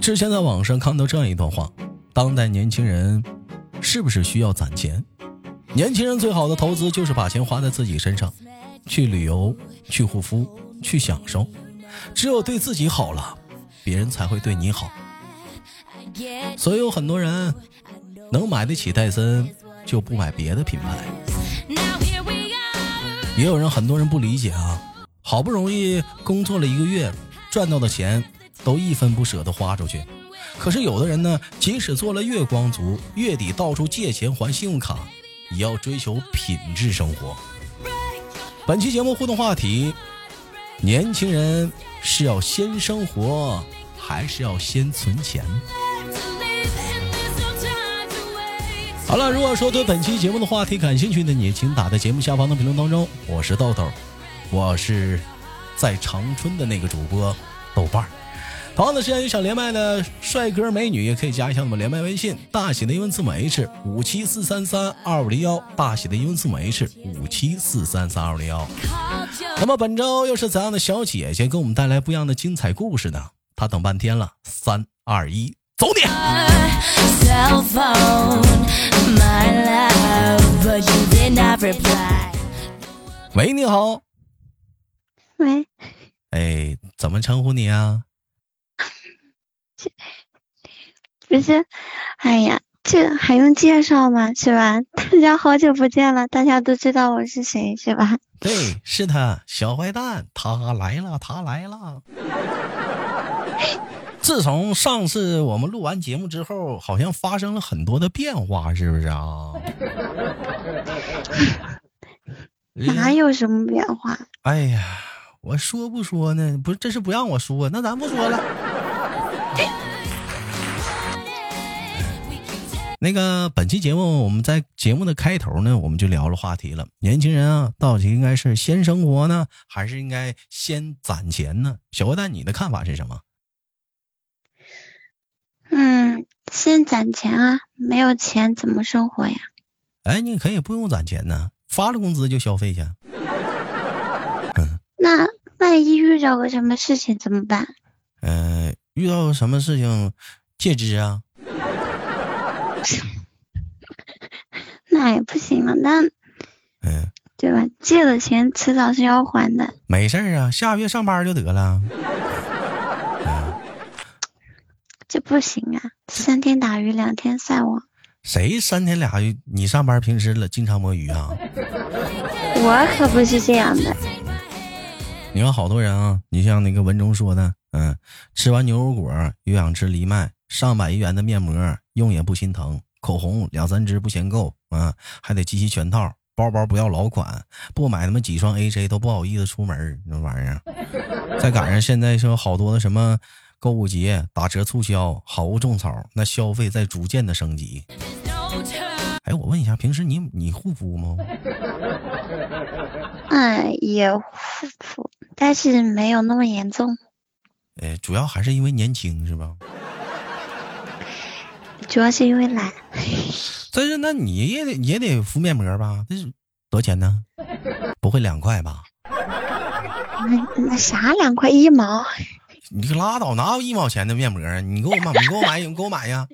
之前在网上看到这样一段话：当代年轻人是不是需要攒钱？年轻人最好的投资就是把钱花在自己身上，去旅游，去护肤，去享受。只有对自己好了，别人才会对你好。所以有很多人能买得起戴森，就不买别的品牌。也有人，很多人不理解啊，好不容易工作了一个月，赚到的钱都一分不舍得花出去。可是有的人呢，即使做了月光族，月底到处借钱还信用卡，也要追求品质生活。本期节目互动话题：年轻人是要先生活，还是要先存钱？好了，如果说对本期节目的话题感兴趣的你，请打在节目下方的评论当中。我是豆豆，我是在长春的那个主播豆瓣儿。同样的时间有想连麦的帅哥美女，也可以加一下我们连麦微信，大写的英文字母 H 五七四三三二五零幺，大写的英文字母 H 五七四三三二五零幺。那么本周又是怎样的小姐姐给我们带来不一样的精彩故事呢？她等半天了，三二一，走你！喂，你好。喂。哎，怎么称呼你啊？不是，哎呀，这还用介绍吗？是吧？大家好久不见了，大家都知道我是谁，是吧？对，是他，小坏蛋，他来了，他来了。自从上次我们录完节目之后，好像发生了很多的变化，是不是啊？哪有什么变化？哎呀，我说不说呢？不是，这是不让我说，那咱不说了。那个本期节目，我们在节目的开头呢，我们就聊了话题了。年轻人啊，到底应该是先生活呢，还是应该先攒钱呢？小坏蛋，你的看法是什么？嗯，先攒钱啊，没有钱怎么生活呀？哎，你可以不用攒钱呢，发了工资就消费去。那万一遇到个什么事情怎么办？嗯，遇到什么事情借支啊？那也不行了，那，嗯，对吧？借的钱迟早是要还的。没事啊，下个月上班就得了。这不行啊，三天打鱼两天晒网。谁三天俩鱼？你上班平时了经常摸鱼啊？我可不是这样的。你看好多人啊，你像那个文中说的，嗯，吃完牛油果又想吃藜麦，上百亿元的面膜用也不心疼，口红两三支不嫌够啊，还得集齐全套，包包不要老款，不买他妈几双 AJ 都不好意思出门，那玩意儿。再赶上现在说好多的什么。购物节打折促销，好物种草，那消费在逐渐的升级。哎，我问一下，平时你你护肤吗？哎，也护肤，但是没有那么严重。哎，主要还是因为年轻，是吧？主要是因为懒。但是，那你也得也得敷面膜吧？这是多少钱呢？不会两块吧？那那啥，两块一毛。你可拉倒，哪有一毛钱的面膜啊？你给我买，你给我买，你给我买呀！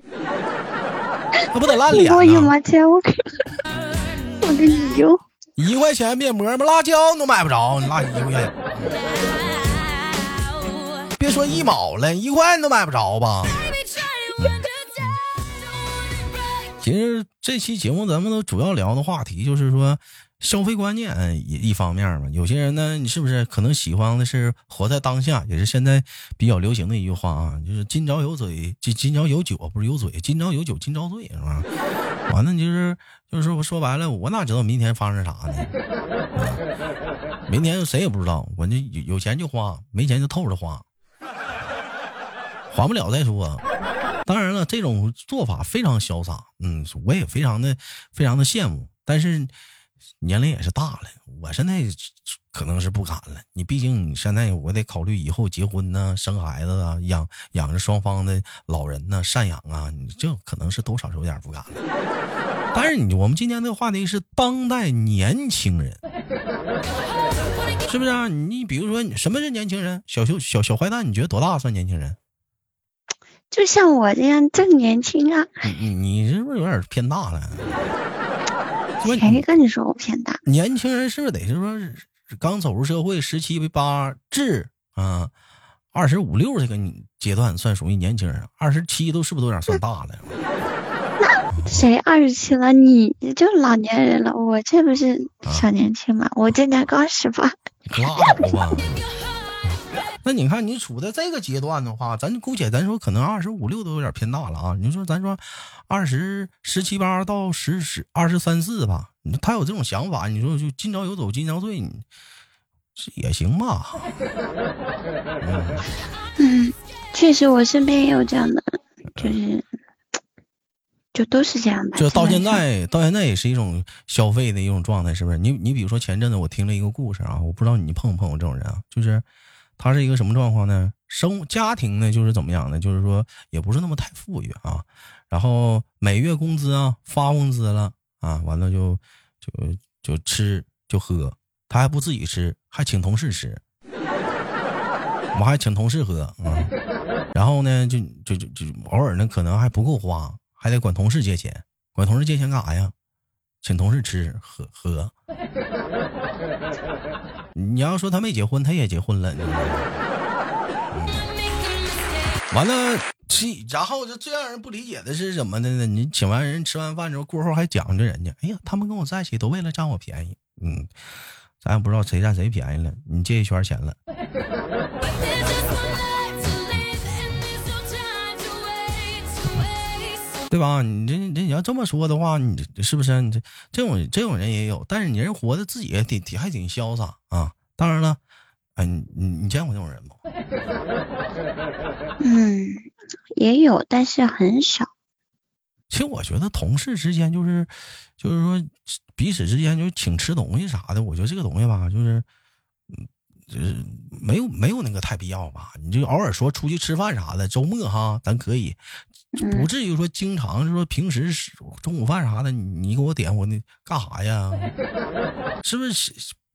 那不得烂脸吗？一毛钱，我我给你用。一块钱面膜吗？辣椒都买不着，你辣一块钱。别说一毛了，一块你都买不着吧？其实这期节目咱们都主要聊的话题就是说。消费观念一一方面嘛，有些人呢，你是不是可能喜欢的是活在当下，也是现在比较流行的一句话啊，就是今朝有嘴，今今朝有酒不是有嘴，今朝有酒今朝醉，是吧？完了就是就是说说白了，我哪知道明天发生啥呢？明天谁也不知道，我就有有钱就花，没钱就透着花，还不了再说。当然了，这种做法非常潇洒，嗯，我也非常的非常的羡慕，但是。年龄也是大了，我现在可能是不敢了。你毕竟你现在我得考虑以后结婚呢、生孩子啊、养养着双方的老人呢、赡养啊，你这可能是多少是有点不敢了。但是你我们今天的话题是当代年轻人，是不是啊？你比如说，什么是年轻人？小小小小坏蛋，你觉得多大算年轻人？就像我这样正年轻啊。你你你是不是有点偏大了？谁跟你说我偏大？年轻人是不是得是说刚走入社会，十七八至啊，二十五六这个阶段算属于年轻人，二十七都是不是都有点算大了？那 谁二十七了？你就老年人了，我这不是小年轻吗？我今年刚十八。拉倒吧。那你看，你处在这个阶段的话，咱姑且咱说，可能二十五六都有点偏大了啊。你说，咱说二十十七八到十十二十三四吧，他有这种想法，你说就今朝有酒今朝醉，你也行吧？嗯，确实，我身边也有这样的，就是就都是这样的。就到现在，到现在也是一种消费的一种状态，是不是？你你比如说前阵子我听了一个故事啊，我不知道你碰不碰过这种人啊，就是。他是一个什么状况呢？生家庭呢，就是怎么样呢？就是说也不是那么太富裕啊。然后每月工资啊，发工资了啊，完了就就就吃就喝，他还不自己吃，还请同事吃，我还请同事喝啊。然后呢，就就就就偶尔呢，可能还不够花，还得管同事借钱，管同事借钱干啥呀？请同事吃喝喝。你要说他没结婚，他也结婚了。完了，这然后就最让人不理解的是什么的呢？你请完人吃完饭之后，过后还讲究人家，哎呀，他们跟我在一起都为了占我便宜。嗯，咱也不知道谁占谁便宜了。你借一圈钱了。对吧？你这这你要这么说的话，你是不是？你这这种这种人也有，但是你人活的自己也挺挺还挺潇洒啊。当然了，哎，你你你见过这种人吗？嗯，也有，但是很少。其实我觉得同事之间就是，就是说彼此之间就请吃东西啥的，我觉得这个东西吧，就是，嗯，就是没有没有那个太必要吧。你就偶尔说出去吃饭啥的，周末哈，咱可以。不至于说经常就说平时中午饭啥的，你给我点我那干啥呀？是不是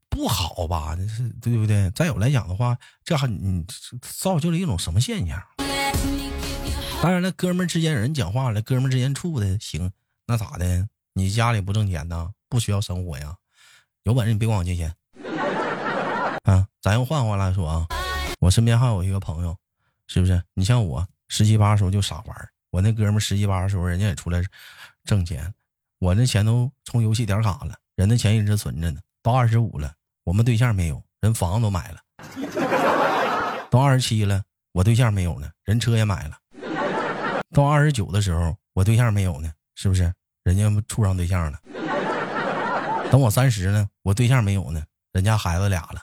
不好吧？是对不对？再有来讲的话，这还你造就了一种什么现象？当然了，哥们之间有人讲话了，哥们之间处的行，那咋的？你家里不挣钱呢？不需要生活呀？有本事你别管我借钱啊！咱又换换来说啊，我身边还有一个朋友，是不是？你像我十七八的时候就傻玩。我那哥们十七八的时候，人家也出来挣钱，我那钱都充游戏点卡了，人那钱一直存着呢。到二十五了，我们对象没有，人房子都买了。到二十七了，我对象没有呢，人车也买了。到二十九的时候，我对象没有呢，是不是？人家处上对象了。等我三十呢，我对象没有呢，人家孩子俩了。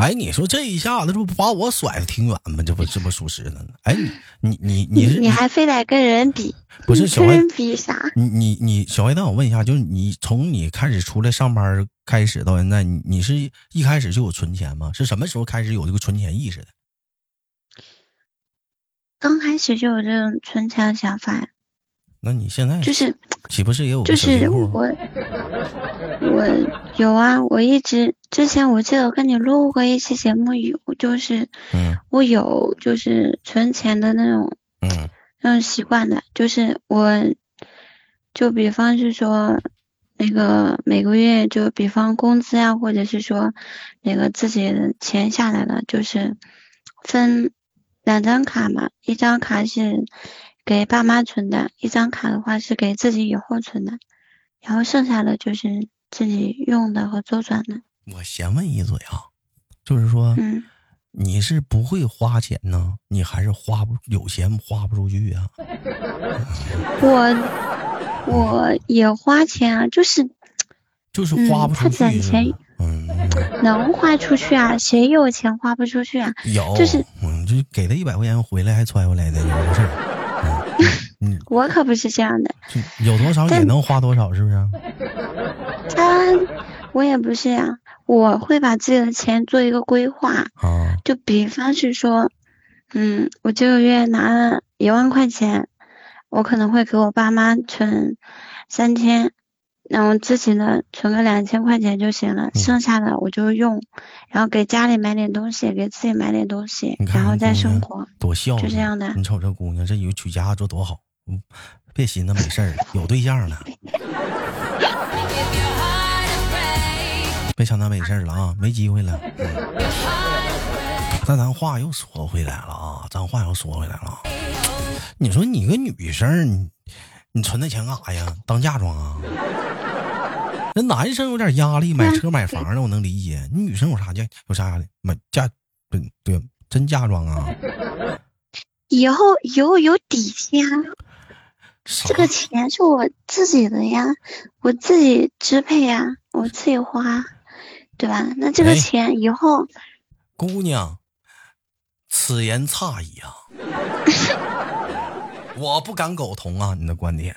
哎，你说这一下子，这不把我甩的挺远吗？这不这不属实的呢？哎，你你你你还非得跟人比？不是小人比啥？你你你小坏蛋，我问一下，就是你从你开始出来上班开始到现在，你你是一开始就有存钱吗？是什么时候开始有这个存钱意识的？刚开始就有这种存钱的想法呀。那你现在就是岂不是也有就是我我有啊，我一直之前我记得我跟你录过一期节目，有就是嗯，我有就是存钱的那种嗯那种习惯的，就是我就比方是说那个每个月就比方工资啊，或者是说那个自己的钱下来了，就是分两张卡嘛，一张卡是。给爸妈存的一张卡的话是给自己以后存的，然后剩下的就是自己用的和周转的。我先问一嘴啊，就是说，嗯，你是不会花钱呢，你还是花不有钱花不出去啊？我我也花钱啊，就是就是花不出去。他攒钱，嗯，能花出去啊？谁有钱花不出去啊？有，就是嗯，就给他一百块钱回来还揣回来的，有事儿。嗯，我可不是这样的，有多少也能花多少，是不是？他，我也不是呀，我会把自己的钱做一个规划啊。就比方是说，嗯，我这个月拿了一万块钱，我可能会给我爸妈存三千，然后自己呢存个两千块钱就行了，剩下的我就用，然后给家里买点东西，给自己买点东西然后再生活。多孝，就这样的你瞅这姑娘，这有娶家做多好，别寻思没事儿，有对象了。别想那没事了啊，没机会了。那咱话又说回来了啊，咱话又说回来了。你说你个女生，你你存那钱干啥呀？当嫁妆啊？那男生有点压力，买车买房的我能理解。你女生有啥价有啥压力？买嫁不对，真嫁妆啊？以后以后有底气啊！啥这个钱是我自己的呀，我自己支配呀，我自己花，对吧？那这哎个钱以后姑娘，此言差矣啊！我不敢苟同啊，你的观点。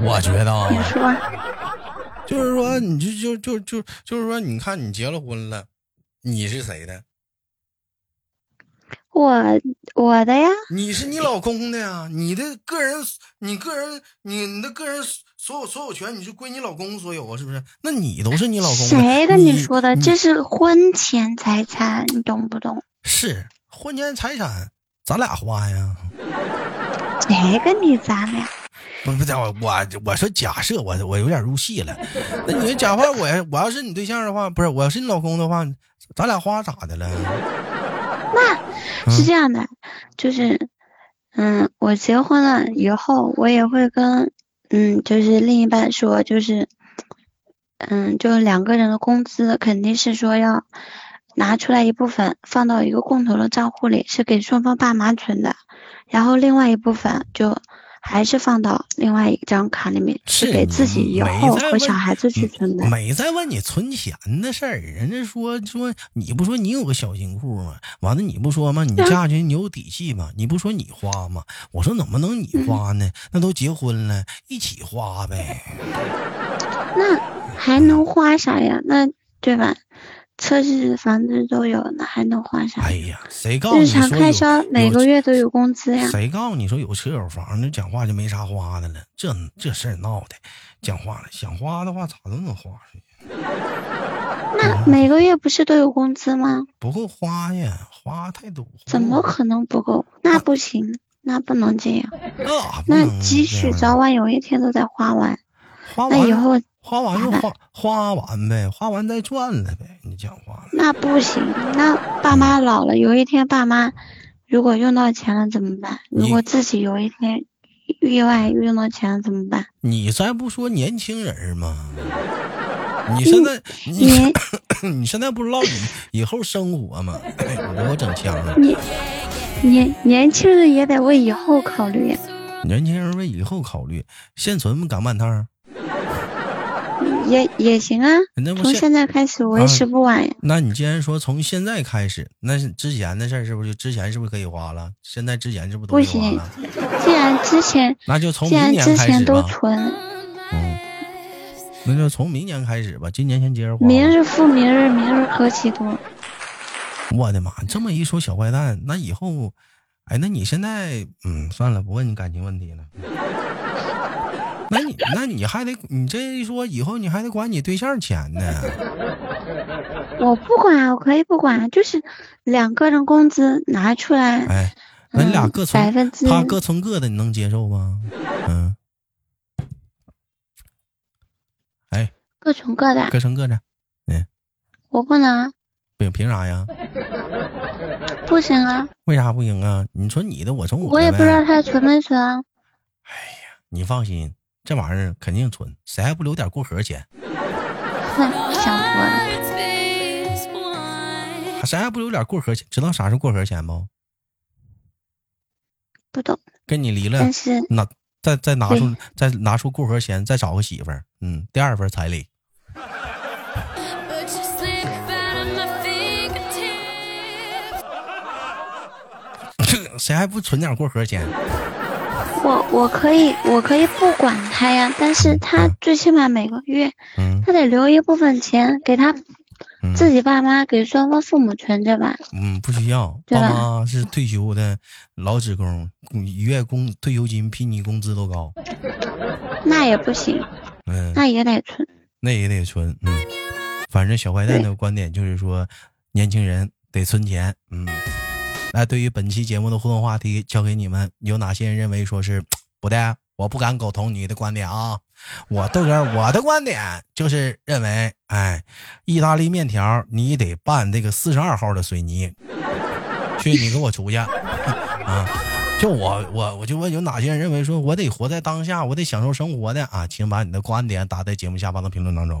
我觉得啊，你说，就是说，你就就就就就是说，你看你结了婚了，你是谁的？我我的呀，你是你老公的呀，你的个人，你个人，你你的个人所有所有权，你是归你老公所有啊，是不是？那你都是你老公的。谁跟你你说的？你这是婚前财产，你懂不懂？是婚前财产，咱俩花呀。谁跟你咱俩？不不，我我我说假设我我有点入戏了。那你说假话，我要我要是你对象的话，不是我要是你老公的话，咱俩花咋的了？那是这样的，就是，嗯，我结婚了以后，我也会跟，嗯，就是另一半说，就是，嗯，就两个人的工资肯定是说要拿出来一部分放到一个共同的账户里，是给双方爸妈存的，然后另外一部分就还是放到另外一张卡里面，是给自己以后和小孩子去存的。没在问你存钱的事儿，人家说说你不说你有个小金库吗？完了你不说吗？你嫁去你有底气吗？你不说你花吗？我说怎么能你花呢？那都结婚了，一起花呗。那还能花啥呀？那对吧？车子、房子都有，那还能花啥？哎呀，谁告诉日你说有常开销每个月都有工资呀。谁告诉你说有车有房那讲话就没啥花的了？这这事儿闹的，讲话了，想花的话咋都能花去，那每个月不是都有工资吗？不够花呀，花太多。怎么可能不够？那不行，那不能这样。那积蓄早晚有一天都得花完。花完那以后花完就花花完呗，花完再赚了呗。你讲话了，那不行，那爸妈老了，有一天爸妈如果用到钱了怎么办？如果自己有一天意外用到钱了怎么办？你再不说年轻人吗？你现在你年 你现在不知道以以后生活吗？哎你给我整呛了。年年年轻人也得为以后考虑呀。年轻人为以后考虑，现存不赶半趟儿，也也行啊，那？从现在开始为时不晚呀。那你既然说从现在开始，那是之前的事儿是不是就之前是不是可以花了？现在之前是不是都不行既然之前那就从既然明年之前都开始吧。存，嗯，那就从明年开始吧，今年先接着花。明日复明日，明日何其多。我的妈！这么一说，小坏蛋，那以后，哎，那你现在，嗯，算了，不问你感情问题了。那你那你还得，你这一说，以后你还得管你对象钱呢。我不管，我可以不管，就是两个人工资拿出来，哎，那你俩嗯各存，百分之他各存各的，你能接受吗？嗯，哎，各存各的，各存各的，嗯我不能，凭凭啥呀？不行啊，为啥不行啊？你存你的，我存我的我也不知道。他存没存哎呀。你放心，这玩意儿肯定存，谁还不留点过河钱？哼，想多了。谁还不留点过河钱？知道啥是过河钱不？不懂，跟你离了但，是那再再拿出再拿出过河钱，再找个媳妇儿，嗯，第二份彩礼。谁还不存点过河钱？我我可以我可以不管他呀，但是他最起码每个月嗯他得留一部分钱给他嗯自己爸妈给双方父母存着吧。嗯，不需要。爸妈是退休的老职工，一月工退休金比你工资都高。那也不行，嗯，那也得存。那也得存，嗯，反正小坏蛋的观点就是说，年轻人得存钱，嗯。那对于本期节目的互动话题，交给你们，有哪些人认为说是不的？我不敢苟同你的观点啊，我豆哥我的观点就是认为，哎，意大利面条你得拌这个四十二号的水泥，去你给我出去啊！就我我我就问有哪些人认为说我得活在当下，我得享受生活的啊，请把你的观点打在节目下方的评论当中。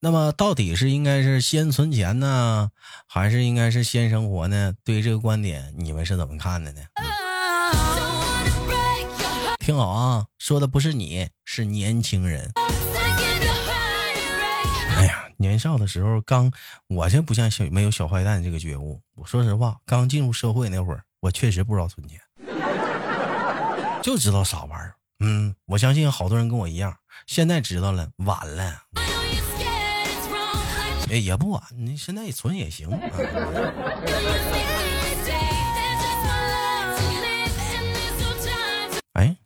那么到底是应该是先存钱呢，还是应该是先生活呢？对这个观点，你们是怎么看的呢？听好啊，说的不是你，是年轻人。哎呀，年少的时候刚，我这不像小没有小坏蛋这个觉悟。我说实话，刚进入社会那会儿，我确实不知道存钱，就知道傻玩儿。嗯，我相信好多人跟我一样，现在知道了，晚了。哎，也不晚，你现在存也行。哎，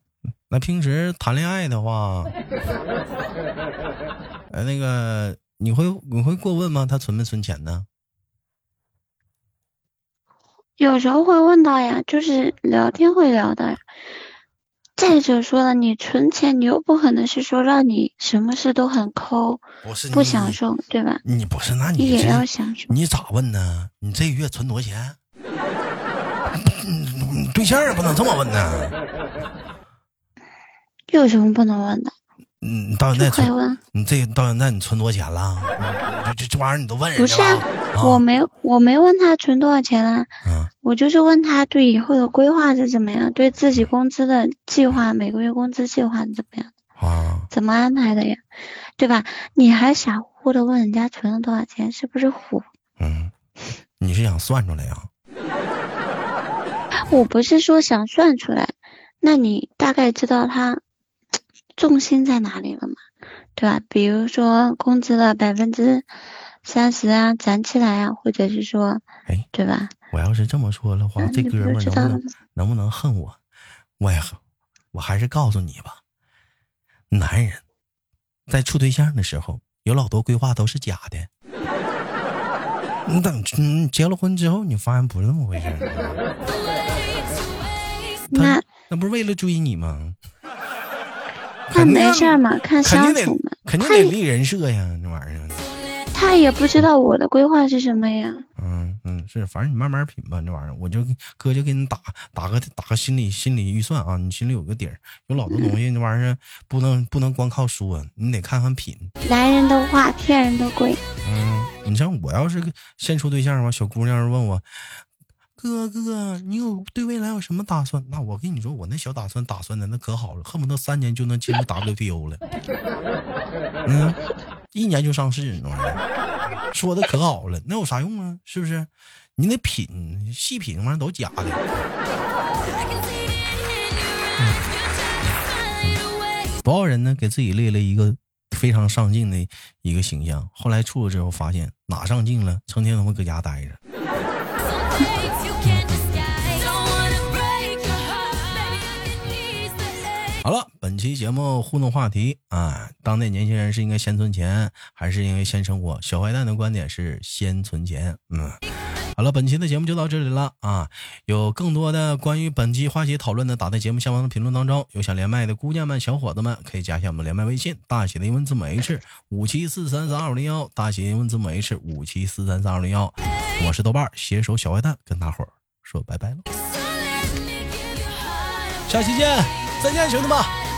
那平时谈恋爱的话，哎，那个你会你会过问吗？他存没存钱呢？有时候会问到呀，就是聊天会聊的。再者说了，你存钱，你又不可能是说让你什么事都很抠，不是不享受，对吧？你不是，那你也要享受。你咋问呢？你这个月存多少钱？对象也不能这么问呢。有什么不能问的？嗯，到现在存，你这到现在你存多少钱了？这这玩意儿你都问人家了？不是，我没我没问他存多少钱啊。嗯。我就是问他对以后的规划是怎么样，对自己工资的计划，每个月工资计划怎么样？啊，怎么安排的呀？对吧？你还傻乎乎的问人家存了多少钱，是不是虎？嗯，你是想算出来呀？我不是说想算出来，那你大概知道他重心在哪里了嘛？对吧？比如说工资的百分之三十啊，攒起来啊，或者是说，哎，对吧？我要是这么说的话，这哥们能不能能不能恨我？我也，我还是告诉你吧，男人在处对象的时候，有老多规划都是假的。你等你结了婚之后，你发现不是那么回事。那那不是为了追你吗？那没事嘛，看相处嘛，肯定得立人设呀，这玩意儿。他也不知道我的规划是什么呀。嗯嗯，是，反正你慢慢品吧，这玩意儿，我就哥就给你打打个打个心理心理预算啊，你心里有个底儿。有老多东西，这玩意儿不能不能光靠说，你得看看品。男人的话骗人的鬼。嗯，你像我要是先处对象吧，小姑娘问我，哥哥，你有对未来有什么打算？那我跟你说，我那小打算打算的那可好了，恨不得三年就能进入 WTO 了。嗯。一年就上市，那玩意儿说的可好了，那有啥用啊？是不是？你得品细品，玩意儿都假的。多少人呢？给自己立了一个非常上进的一个形象，后来处了之后，发现哪上进了？成天他妈搁家待着。本期节目互动话题啊，当代年轻人是应该先存钱，还是应该先生活？小坏蛋的观点是先存钱。嗯，好了，本期的节目就到这里了啊！有更多的关于本期话题讨论的，打在节目下方的评论当中。有想连麦的姑娘们、小伙子们，可以加一下我们连麦微信，大写的英文字母 H 五七四三三二零幺，大写英文字母 H 五七四三三二零幺。我是豆瓣携手小坏蛋，跟大伙儿说拜拜了，下期见。再见，兄弟们。